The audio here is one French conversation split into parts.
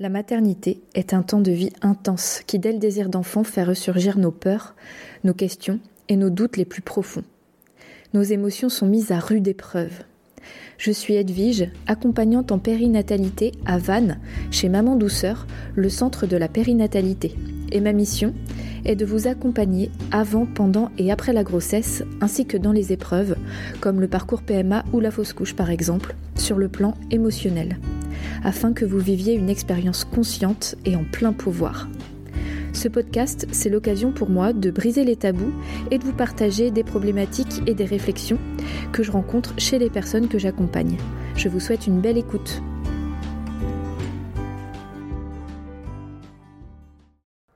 La maternité est un temps de vie intense qui, dès le désir d'enfant, fait ressurgir nos peurs, nos questions et nos doutes les plus profonds. Nos émotions sont mises à rude épreuve. Je suis Edwige, accompagnante en périnatalité à Vannes, chez Maman Douceur, le centre de la périnatalité. Et ma mission est de vous accompagner avant, pendant et après la grossesse, ainsi que dans les épreuves, comme le parcours PMA ou la fausse couche par exemple, sur le plan émotionnel afin que vous viviez une expérience consciente et en plein pouvoir. Ce podcast, c'est l'occasion pour moi de briser les tabous et de vous partager des problématiques et des réflexions que je rencontre chez les personnes que j'accompagne. Je vous souhaite une belle écoute.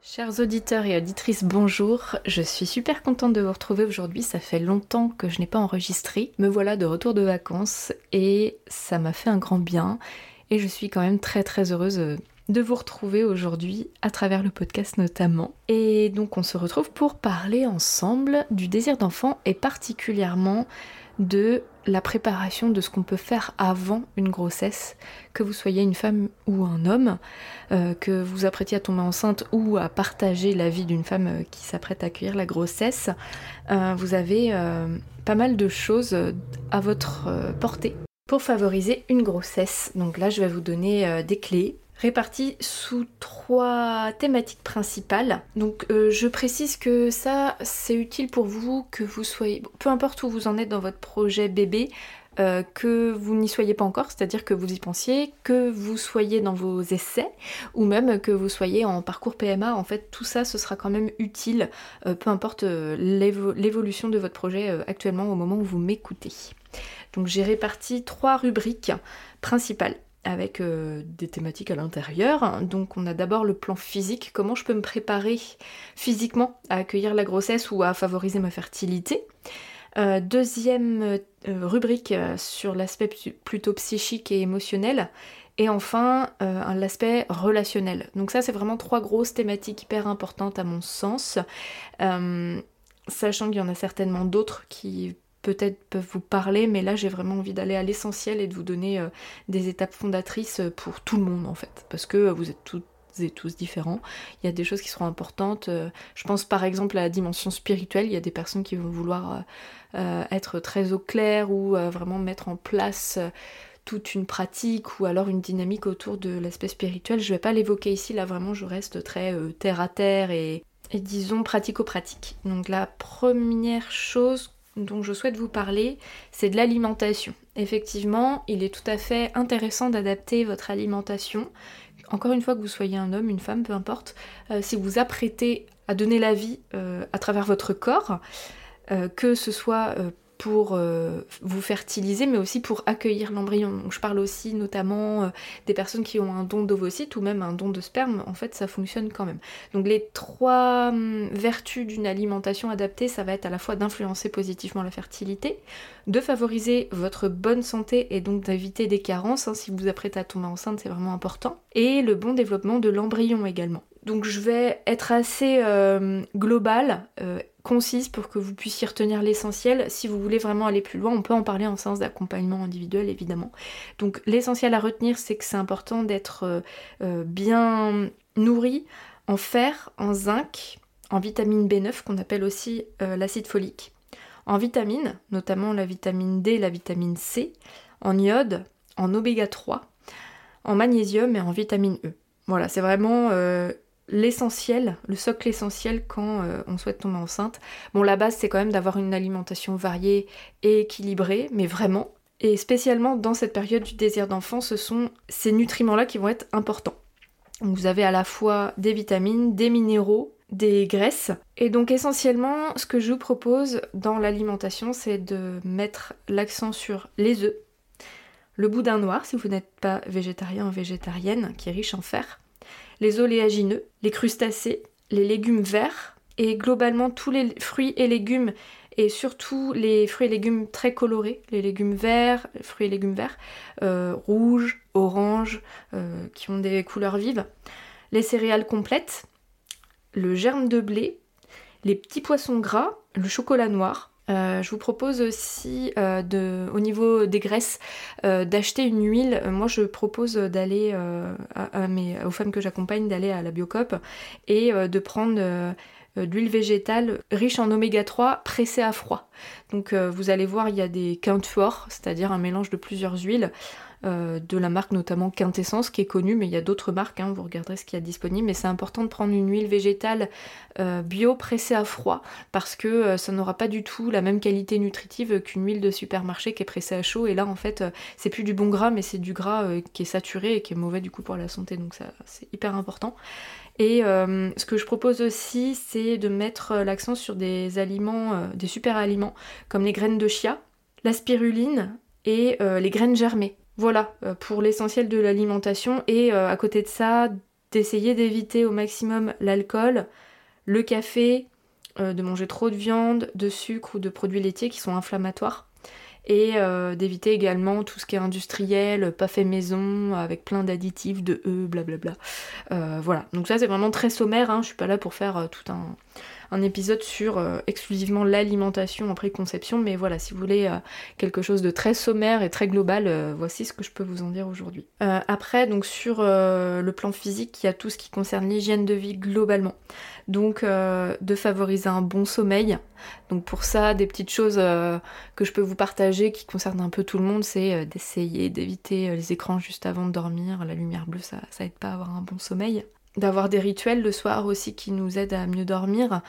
Chers auditeurs et auditrices, bonjour. Je suis super contente de vous retrouver aujourd'hui. Ça fait longtemps que je n'ai pas enregistré. Me voilà de retour de vacances et ça m'a fait un grand bien et je suis quand même très très heureuse euh, de vous retrouver aujourd'hui à travers le podcast notamment. Et donc on se retrouve pour parler ensemble du désir d'enfant et particulièrement de la préparation de ce qu'on peut faire avant une grossesse, que vous soyez une femme ou un homme, euh, que vous apprêtiez à tomber enceinte ou à partager la vie d'une femme euh, qui s'apprête à accueillir la grossesse, vous avez pas mal de choses à votre portée pour favoriser une grossesse. Donc là, je vais vous donner euh, des clés réparties sous trois thématiques principales. Donc euh, je précise que ça, c'est utile pour vous que vous soyez, peu importe où vous en êtes dans votre projet bébé, euh, que vous n'y soyez pas encore, c'est-à-dire que vous y pensiez, que vous soyez dans vos essais, ou même que vous soyez en parcours PMA, en fait tout ça ce sera quand même utile, peu importe l'évolution de votre projet actuellement au moment où vous m'écoutez. Donc j'ai réparti trois rubriques principales avec euh, des thématiques à l'intérieur. Donc on a d'abord le plan physique, comment je peux me préparer physiquement à accueillir la grossesse ou à favoriser ma fertilité? Euh, deuxième euh, rubrique sur l'aspect plutôt psychique et émotionnel. Et enfin, l'aspect relationnel. Donc ça, c'est vraiment trois grosses thématiques hyper importantes à mon sens. sachant qu'il y en a certainement d'autres qui peut-être peuvent vous parler, mais là j'ai vraiment envie d'aller à l'essentiel et de vous donner euh, des étapes fondatrices pour tout le monde en fait, parce que vous êtes toutes et tous différents. Il y a des choses qui seront importantes. Euh, je pense par exemple à la dimension spirituelle. Il y a des personnes qui vont vouloir euh, être très au clair ou vraiment mettre en place toute une pratique ou alors une dynamique autour de l'aspect spirituel. Je vais pas l'évoquer ici, là vraiment je reste très terre à terre et, et disons pratico-pratique. Donc la première chose dont je souhaite vous parler, c'est de l'alimentation. Effectivement, il est tout à fait intéressant d'adapter votre alimentation. Encore une fois que vous soyez un homme, une femme, peu importe, euh, si vous apprêtez à donner la vie euh, à travers votre corps, euh, que ce soit pour euh, vous fertiliser, mais aussi pour accueillir l'embryon. je parle aussi notamment euh, des personnes qui ont un don d'ovocyte ou même un don de sperme, en fait ça fonctionne quand même. Donc les trois hum, vertus d'une alimentation adaptée, ça va être à la fois d'influencer positivement la fertilité, de favoriser votre bonne santé et donc d'éviter des carences, hein, si vous vous apprêtez à tomber enceinte c'est vraiment important, et le bon développement de l'embryon également. Donc je vais être assez euh, globale, euh, concise pour que vous puissiez retenir l'essentiel. Si vous voulez vraiment aller plus loin, on peut en parler en séance d'accompagnement individuel évidemment. Donc l'essentiel à retenir, c'est que c'est important d'être euh, bien nourri en fer, en zinc, en vitamine B9 qu'on appelle aussi l'acide folique, en vitamines, notamment la vitamine D, la vitamine C, en iode, en oméga 3, en magnésium et en vitamine E. Voilà, c'est vraiment l'essentiel, le socle essentiel quand euh, on souhaite tomber enceinte. Bon, la base, c'est quand même d'avoir une alimentation variée et équilibrée, mais vraiment. Et spécialement dans cette période du désir d'enfant, ce sont ces nutriments-là qui vont être importants. vous avez à la fois des vitamines, des minéraux, des graisses. Et donc essentiellement, ce que je vous propose dans l'alimentation, c'est de mettre l'accent sur les œufs, le boudin noir si vous n'êtes pas végétarien ou végétarienne, qui est riche en fer, les oléagineux, les crustacés, les légumes verts et globalement tous les fruits et légumes et surtout les fruits et légumes très colorés, les légumes verts, fruits et légumes verts, euh, rouges, oranges, euh, qui ont des couleurs vives, les céréales complètes, le germe de blé, les petits poissons gras, le chocolat noir. Euh, je vous propose aussi de, au niveau des graisses d'acheter une huile. Moi je propose d'aller aux femmes que j'accompagne d'aller à la Biocop et de prendre de l'huile végétale riche en oméga 3 pressée à froid. Donc vous allez voir il y a des quintes c'est-à-dire un mélange de plusieurs huiles. Euh, de la marque notamment Quintessence qui est connue, mais il y a d'autres marques, hein, vous regarderez ce qu'il y a disponible, mais c'est important de prendre une huile végétale euh, bio pressée à froid parce que euh, ça n'aura pas du tout la même qualité nutritive qu'une huile de supermarché qui est pressée à chaud et là en fait c'est plus du bon gras mais c'est du gras qui est saturé et qui est mauvais du coup pour la santé donc ça c'est hyper important. Et ce que je propose aussi, c'est de mettre l'accent sur des aliments, des super aliments, comme les graines de chia, la spiruline et les graines germées. Voilà, euh, pour l'essentiel de l'alimentation. Et euh, à côté de ça, d'essayer d'éviter au maximum l'alcool, le café, euh, de manger trop de viande, de sucre ou de produits laitiers qui sont inflammatoires. Et d'éviter également tout ce qui est industriel, pas fait maison, avec plein d'additifs, de E, blablabla. voilà, donc ça c'est vraiment très sommaire, hein. je suis pas là pour faire tout un, un épisode sur euh, exclusivement l'alimentation en préconception, mais voilà, si vous voulez euh, quelque chose de très sommaire et très global, euh, voici ce que je peux vous en dire aujourd'hui. après, donc sur le plan physique, il y a tout ce qui concerne l'hygiène de vie globalement. Donc de favoriser un bon sommeil. Donc pour ça, des petites choses que je peux vous partager qui concernent un peu tout le monde, c'est d'essayer d'éviter les écrans juste avant de dormir. La lumière bleue, ça, ça aide pas à avoir un bon sommeil d'avoir des rituels le soir aussi qui nous aident à mieux dormir.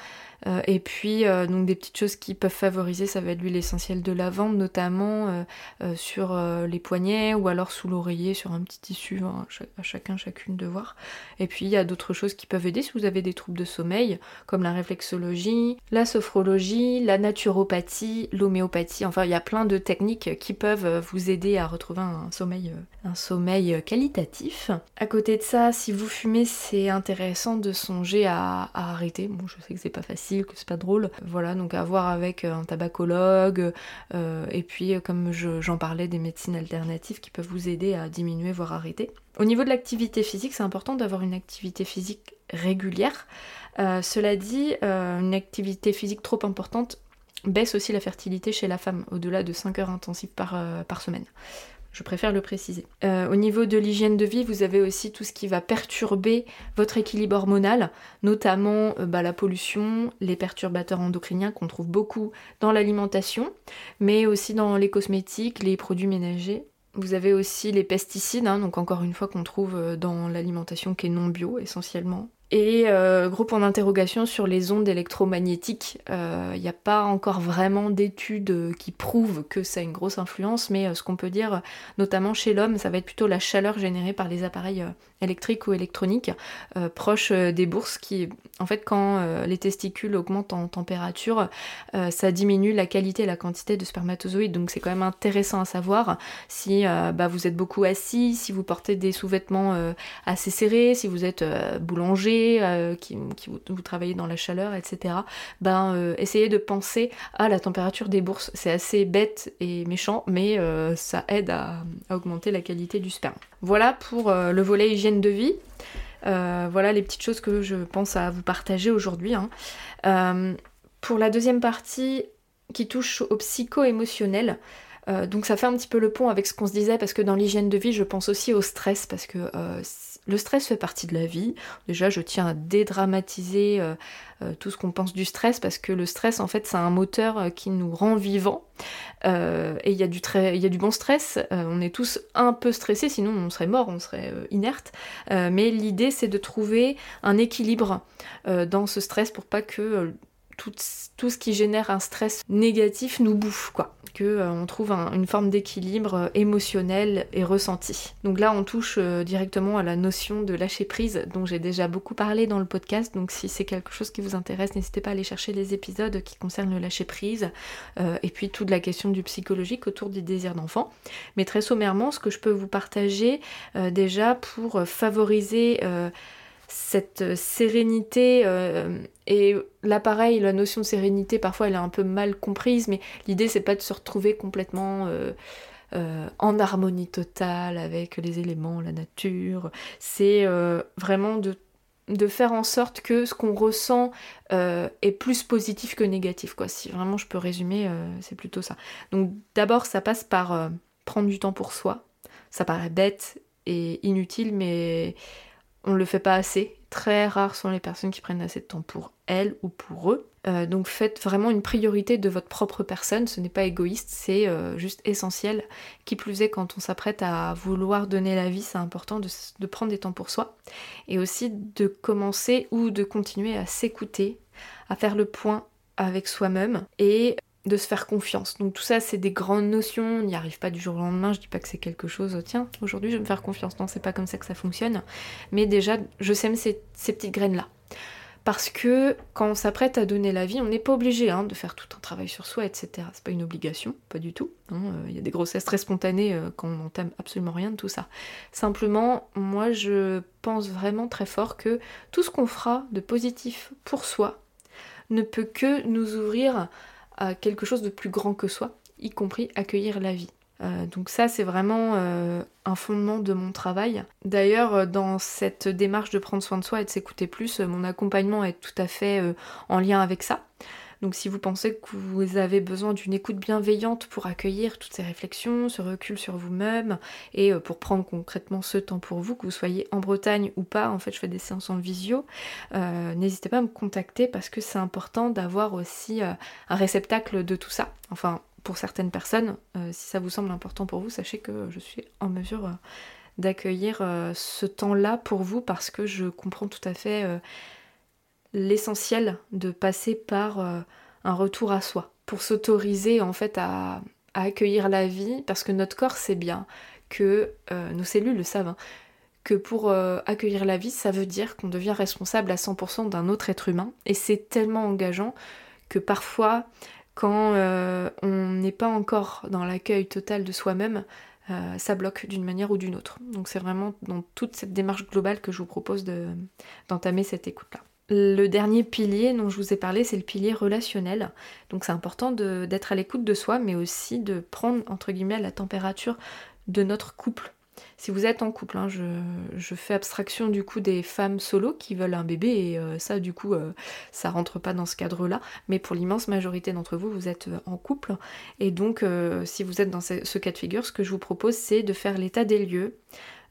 Euh, et puis euh, donc des petites choses qui peuvent favoriser, ça va être l'huile essentielle de lavande notamment euh, sur les poignets ou alors sous l'oreiller sur un petit tissu, hein, à chacun chacune de voir. Et puis il y a d'autres choses qui peuvent aider si vous avez des troubles de sommeil comme la réflexologie, la sophrologie, la naturopathie, l'homéopathie. Enfin il y a plein de techniques qui peuvent vous aider à retrouver un sommeil, un sommeil qualitatif. À côté de ça, si vous fumez, c'est intéressant de songer à, à arrêter. Bon je sais que c'est pas facile que c'est pas drôle. Voilà, donc à voir avec euh, un tabacologue, euh, et puis euh, comme j'en parlais, des médecines alternatives qui peuvent vous aider à diminuer, voire arrêter. Au niveau de l'activité physique, c'est important d'avoir une activité physique régulière. cela dit, une activité physique trop importante baisse aussi la fertilité chez la femme, au-delà de 5 heures intensives par, par semaine. Je préfère le préciser. Euh, au niveau de l'hygiène de vie, vous avez aussi tout ce qui va perturber votre équilibre hormonal, notamment euh, bah, la pollution, les perturbateurs endocriniens qu'on trouve beaucoup dans l'alimentation, mais aussi dans les cosmétiques, les produits ménagers. Vous avez aussi les pesticides, hein, donc encore une fois qu'on trouve euh, dans l'alimentation qui est non bio essentiellement. Et euh, gros point d'interrogation sur les ondes électromagnétiques. Il euh, n'y a pas encore vraiment d'études qui prouvent que ça a une grosse influence, mais euh, ce qu'on peut dire, notamment chez l'homme, ça va être plutôt la chaleur générée par les appareils électriques ou électroniques proches des bourses qui, en fait, quand les testicules augmentent en température, ça diminue la qualité et la quantité de spermatozoïdes. Donc c'est quand même intéressant à savoir si bah, vous êtes beaucoup assis, si vous portez des sous-vêtements assez serrés, si vous êtes boulanger euh, qui, vous, travaillez dans la chaleur, etc., ben euh, essayez de penser à la température des bourses. C'est assez bête et méchant, mais euh, ça aide à, augmenter la qualité du sperme. Voilà pour le volet hygiène de vie. voilà les petites choses que je pense à vous partager aujourd'hui. Hein. pour la deuxième partie qui touche au psycho-émotionnel, donc ça fait un petit peu le pont avec ce qu'on se disait parce que dans l'hygiène de vie je pense aussi au stress parce que le stress fait partie de la vie. Déjà, je tiens à dédramatiser euh, euh, tout ce qu'on pense du stress parce que le stress, en fait, c'est un moteur euh, qui nous rend vivants. et il y, a du y a du bon stress. on est tous un peu stressés, sinon on serait mort, on serait inerte. mais l'idée, c'est de trouver un équilibre dans ce stress pour pas que tout, ce qui génère un stress négatif nous bouffe, quoi. Que euh, on trouve une forme d'équilibre euh, émotionnel et ressenti. Donc là, on touche euh, directement à la notion de lâcher prise, dont j'ai déjà beaucoup parlé dans le podcast. Donc si c'est quelque chose qui vous intéresse, n'hésitez pas à aller chercher les épisodes qui concernent le lâcher prise et puis toute la question du psychologique autour du désir d'enfant. Mais très sommairement, ce que je peux vous partager déjà pour favoriser cette euh, sérénité euh, et là pareil la notion de sérénité parfois elle est un peu mal comprise mais l'idée c'est pas de se retrouver complètement euh, en harmonie totale avec les éléments la nature c'est vraiment de de faire en sorte que ce qu'on ressent est plus positif que négatif. Quoi. Si vraiment je peux résumer, c'est plutôt ça. Donc d'abord, ça passe par prendre du temps pour soi. Ça paraît bête et inutile, mais on ne le fait pas assez. Très rares sont les personnes qui prennent assez de temps pour elles ou pour eux. Euh, donc faites vraiment une priorité de votre propre personne, ce n'est pas égoïste, c'est euh, juste essentiel. Qui plus est, quand on s'apprête à vouloir donner la vie, c'est important de, prendre des temps pour soi. Et aussi de commencer ou de continuer à s'écouter, à faire le point avec soi-même et de se faire confiance. Donc tout ça, c'est des grandes notions, on n'y arrive pas du jour au lendemain, je dis pas que c'est quelque chose, tiens, aujourd'hui je vais me faire confiance. Non, c'est pas comme ça que ça fonctionne. Mais déjà, je sème ces petites graines-là. Parce que quand on s'apprête à donner la vie, on n'est pas obligé hein, de faire tout un travail sur soi, etc. C'est pas une obligation, pas du tout. Hein. Euh, il y a des grossesses très spontanées euh, quand on n'entame absolument rien de tout ça. Simplement, moi je pense vraiment très fort que tout ce qu'on fera de positif pour soi ne peut que nous ouvrir quelque chose de plus grand que soi, y compris accueillir la vie. Euh, donc ça, c'est vraiment euh, un fondement de mon travail. D'ailleurs, euh, dans cette démarche de prendre soin de soi et de s'écouter plus, mon accompagnement est tout à fait en lien avec ça. Donc si vous pensez que vous avez besoin d'une écoute bienveillante pour accueillir toutes ces réflexions, ce recul sur vous-même et pour prendre concrètement ce temps pour vous, que vous soyez en Bretagne ou pas, en fait je fais des séances en visio, n'hésitez pas à me contacter parce que c'est important d'avoir aussi un réceptacle de tout ça. Enfin, pour certaines personnes, euh, si ça vous semble important pour vous, sachez que je suis en mesure euh, d'accueillir euh, ce temps-là pour vous parce que je comprends tout à fait l'essentiel de passer par un retour à soi pour s'autoriser en fait à, accueillir la vie parce que notre corps sait bien que nos cellules le savent. Hein, que pour accueillir la vie, ça veut dire qu'on devient responsable à 100% d'un autre être humain. Et c'est tellement engageant que parfois quand euh, on n'est pas encore dans l'accueil total de soi-même, euh, ça bloque d'une manière ou d'une autre. Donc c'est vraiment dans toute cette démarche globale que je vous propose d'entamer cette écoute-là. Le dernier pilier dont je vous ai parlé, c'est le pilier relationnel. Donc c'est important d'être à l'écoute de soi, mais aussi de prendre, entre guillemets, la température de notre couple si vous êtes en couple, hein, je, fais abstraction du coup des femmes solo qui veulent un bébé et euh, ça du coup euh, ça rentre pas dans ce cadre-là. Mais pour l'immense majorité d'entre vous, vous êtes euh, en couple et donc si vous êtes dans ce, cas de figure, ce que je vous propose c'est de faire l'état des lieux.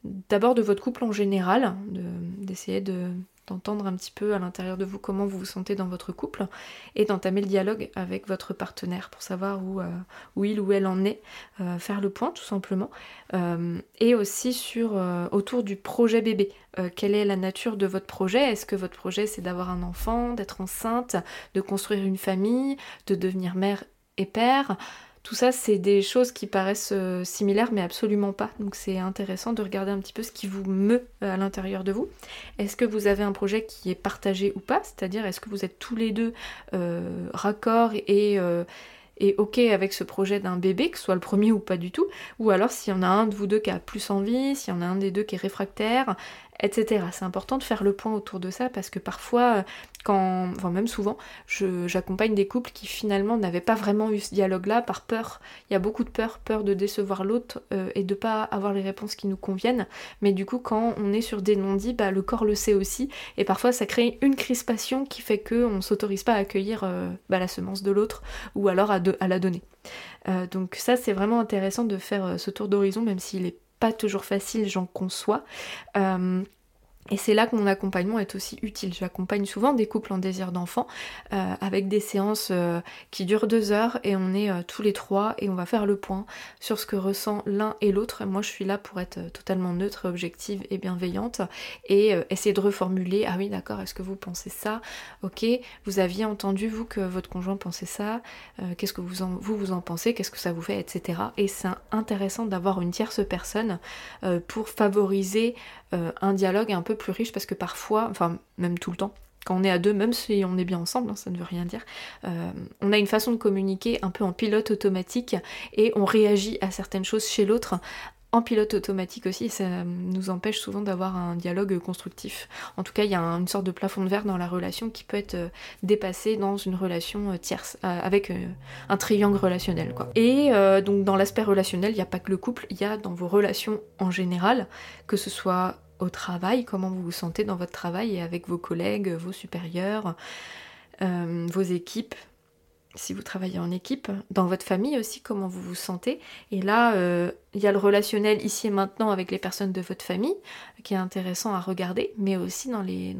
D'abord de votre couple en général, d'essayer de d'entendre un petit peu à l'intérieur de vous comment vous vous sentez dans votre couple et d'entamer le dialogue avec votre partenaire pour savoir où, euh, où il ou elle en est, euh, faire le point tout simplement, euh, et aussi sur autour du projet bébé. quelle est la nature de votre projet? Est-ce que votre projet c'est d'avoir un enfant, d'être enceinte, de construire une famille, de devenir mère et père? Tout ça, c'est des choses qui paraissent euh, similaires, mais absolument pas. Donc c'est intéressant de regarder un petit peu ce qui vous meut euh, à l'intérieur de vous. Est-ce que vous avez un projet qui est partagé ou pas? C'est-à-dire, est-ce que vous êtes tous les deux euh, raccord et et ok avec ce projet d'un bébé, que ce soit le premier ou pas du tout, ou alors s'il y en a un de vous deux qui a plus envie, s'il y en a un des deux qui est réfractaire, etc. C'est important de faire le point autour de ça parce que parfois, quand, enfin même souvent, j'accompagne des couples qui finalement n'avaient pas vraiment eu ce dialogue-là par peur. Il y a beaucoup de peur, peur de décevoir l'autre euh, et de pas avoir les réponses qui nous conviennent. Mais du coup, quand on est sur des non-dits, bah, le corps le sait aussi et parfois ça crée une crispation qui fait qu'on ne s'autorise pas à accueillir euh, bah, la semence de l'autre ou alors à, la donner. Euh, donc ça, c'est vraiment intéressant de faire ce tour d'horizon, même s'il est pas toujours facile, j'en conçois. Euh, et c'est là que mon accompagnement est aussi utile. J'accompagne souvent des couples en désir d'enfant euh, avec des séances euh, qui durent deux heures et on est tous les trois et on va faire le point sur ce que ressent l'un et l'autre. Moi je suis là pour être totalement neutre, objective et bienveillante et essayer de reformuler. Ah oui d'accord, est-ce que vous pensez ça? Ok, vous aviez entendu vous que votre conjoint pensait ça? Qu'est-ce que vous en, vous, vous en pensez? Qu'est-ce que ça vous fait? Etc. Et c'est intéressant d'avoir une tierce personne pour favoriser un dialogue un peu plus riche parce que parfois, enfin même tout le temps, quand on est à deux, même si on est bien ensemble, hein, ça ne veut rien dire, euh, on a une façon de communiquer un peu en pilote automatique et on réagit à certaines choses chez l'autre en pilote automatique aussi, ça nous empêche souvent d'avoir un dialogue constructif. En tout cas, il y a une sorte de plafond de verre dans la relation qui peut être euh, dépassé dans une relation euh, tierce, avec un triangle relationnel. Quoi. Et donc dans l'aspect relationnel, il n'y a pas que le couple, il y a dans vos relations en général, que ce soit au travail, comment vous vous sentez dans votre travail et avec vos collègues, vos supérieurs, vos équipes, si vous travaillez en équipe, dans votre famille aussi, comment vous vous sentez. Et là, euh, il y a le relationnel ici et maintenant avec les personnes de votre famille, qui est intéressant à regarder, mais aussi dans les,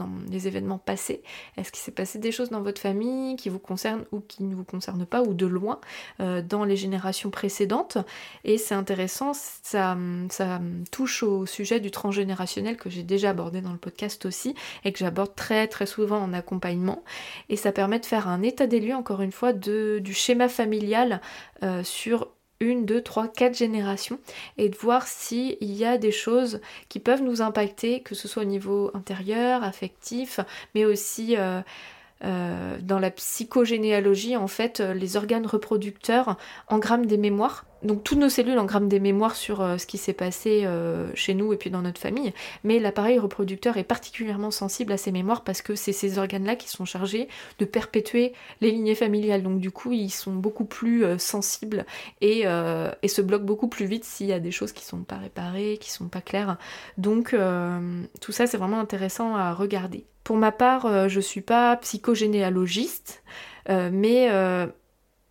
événements passés. Est-ce qu'il s'est passé des choses dans votre famille qui vous concernent ou qui ne vous concernent pas, ou de loin, euh, dans les générations précédentes? Et c'est intéressant, ça, ça touche au sujet du transgénérationnel que j'ai déjà abordé dans le podcast aussi, et que j'aborde très très souvent en accompagnement. Et ça permet de faire un état des lieux, encore une fois, de, du schéma familial euh, sur une, deux, trois, quatre générations et de voir s'il y a des choses qui peuvent nous impacter, que ce soit au niveau intérieur, affectif, mais aussi euh, euh, dans la psychogénéalogie, en fait, les organes reproducteurs engramment des mémoires donc toutes nos cellules engramment des mémoires sur euh, ce qui s'est passé euh, chez nous et puis dans notre famille, mais l'appareil reproducteur est particulièrement sensible à ces mémoires parce que c'est ces organes-là qui sont chargés de perpétuer les lignées familiales. Donc du coup, ils sont beaucoup plus euh, sensibles et, se bloquent beaucoup plus vite s'il y a des choses qui sont pas réparées, qui sont pas claires. Donc tout ça, c'est vraiment intéressant à regarder. Pour ma part, je suis pas psychogénéalogiste, mais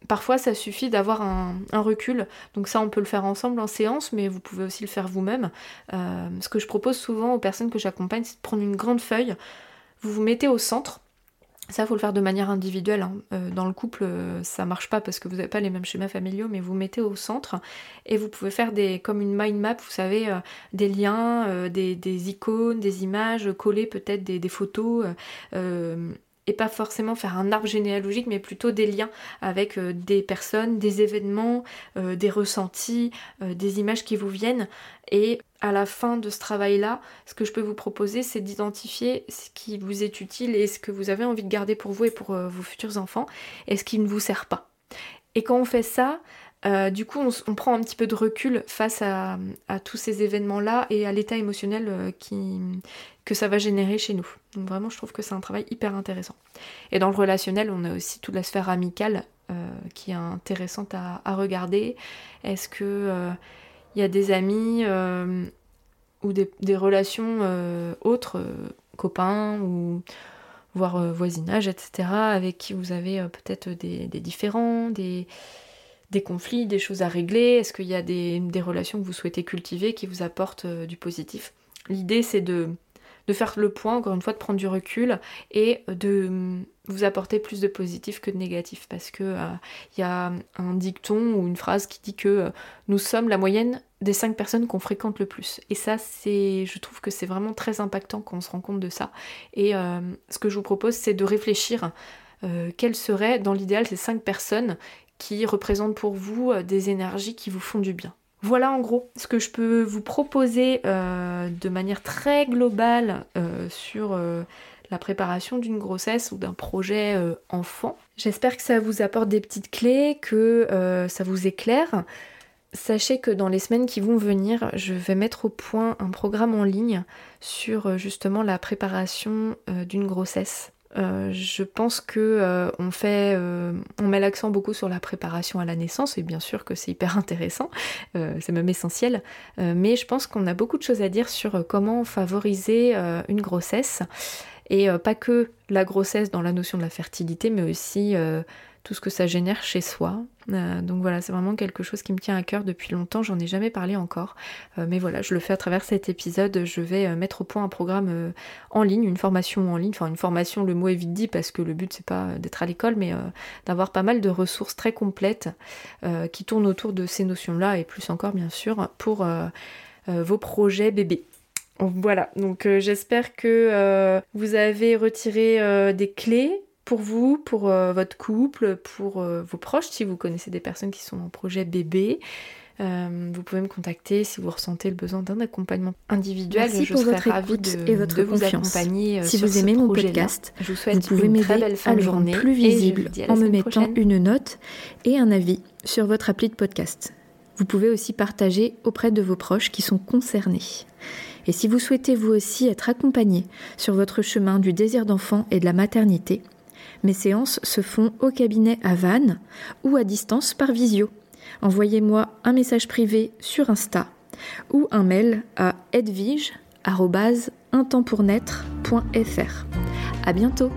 Parfois, ça suffit d'avoir un, recul. Donc ça, on peut le faire ensemble en séance, mais vous pouvez aussi le faire vous-même. Euh, ce que je propose souvent aux personnes que j'accompagne, c'est de prendre une grande feuille. Vous vous mettez au centre. Ça, faut le faire de manière individuelle. Hein. Euh, dans le couple, euh, ça marche pas parce que vous n'avez pas les mêmes schémas familiaux, mais vous mettez au centre et vous pouvez faire des, comme une mind map, vous savez, des liens, des, icônes, des images, coller peut-être des, des, photos et pas forcément faire un arbre généalogique, mais plutôt des liens avec euh, des personnes, des événements, euh, des ressentis, euh, des images qui vous viennent. Et à la fin de ce travail-là, ce que je peux vous proposer, c'est d'identifier ce qui vous est utile et ce que vous avez envie de garder pour vous et pour vos futurs enfants, et ce qui ne vous sert pas. Et quand on fait ça, du coup, on, prend un petit peu de recul face à, tous ces événements-là et à l'état émotionnel qui, que ça va générer chez nous. Donc vraiment, je trouve que c'est un travail hyper intéressant. Et dans le relationnel, on a aussi toute la sphère amicale euh, qui est intéressante à, regarder. Est-ce que euh, il y a des amis euh, ou des, relations autres, copains ou voire voisinage, etc., avec qui vous avez peut-être des, différends, des, des conflits, des choses à régler? Est-ce qu'il y a des, relations que vous souhaitez cultiver qui vous apportent du positif? L'idée c'est de faire le point, encore une fois, de prendre du recul et de mm, vous apporter plus de positif que de négatif. Parce que il euh, y a un dicton ou une phrase qui dit que euh, nous sommes la moyenne des cinq personnes qu'on fréquente le plus. Et ça, c'est, je trouve que c'est vraiment très impactant quand on se rend compte de ça. Et euh, ce que je vous propose, c'est de réfléchir quelles seraient, dans l'idéal, ces cinq personnes qui représentent pour vous des énergies qui vous font du bien. Voilà en gros ce que je peux vous proposer euh, de manière très globale euh, sur euh, la préparation d'une grossesse ou d'un projet enfant. J'espère que ça vous apporte des petites clés, que ça vous éclaire. Sachez que dans les semaines qui vont venir, je vais mettre au point un programme en ligne sur justement la préparation d'une grossesse. Euh, je pense que euh, on fait, euh, on met l'accent beaucoup sur la préparation à la naissance et bien sûr que c'est hyper intéressant, c'est même essentiel. mais je pense qu'on a beaucoup de choses à dire sur comment favoriser une grossesse et pas que la grossesse dans la notion de la fertilité, mais aussi tout ce que ça génère chez soi. Euh, donc voilà, c'est vraiment quelque chose qui me tient à cœur depuis longtemps, j'en ai jamais parlé encore. Euh, mais voilà, je le fais à travers cet épisode, je vais euh, mettre au point un programme en ligne, une formation en ligne, enfin une formation, le mot est vite dit parce que le but c'est pas d'être à l'école, mais d'avoir pas mal de ressources très complètes qui tournent autour de ces notions-là et plus encore bien sûr pour vos projets bébés. Voilà, donc j'espère que vous avez retiré des clés pour vous, pour euh, votre couple, pour euh, vos proches, si vous connaissez des personnes qui sont en projet bébé. Euh, vous pouvez me contacter si vous ressentez le besoin d'un accompagnement individuel. Merci je pour votre écoute et votre. Vous accompagner si vous aimez mon podcast, je vous, souhaite vous pouvez m'aider à le rendre plus visible en me mettant une note et un avis sur votre appli de podcast. Vous pouvez aussi partager auprès de vos proches qui sont concernés. Et si vous souhaitez vous aussi être accompagné sur votre chemin du désir d'enfant et de la maternité, mes séances se font au cabinet à Vannes ou à distance par visio. Envoyez-moi un message privé sur Insta ou un mail à edvige untempspournaître.fr. À bientôt!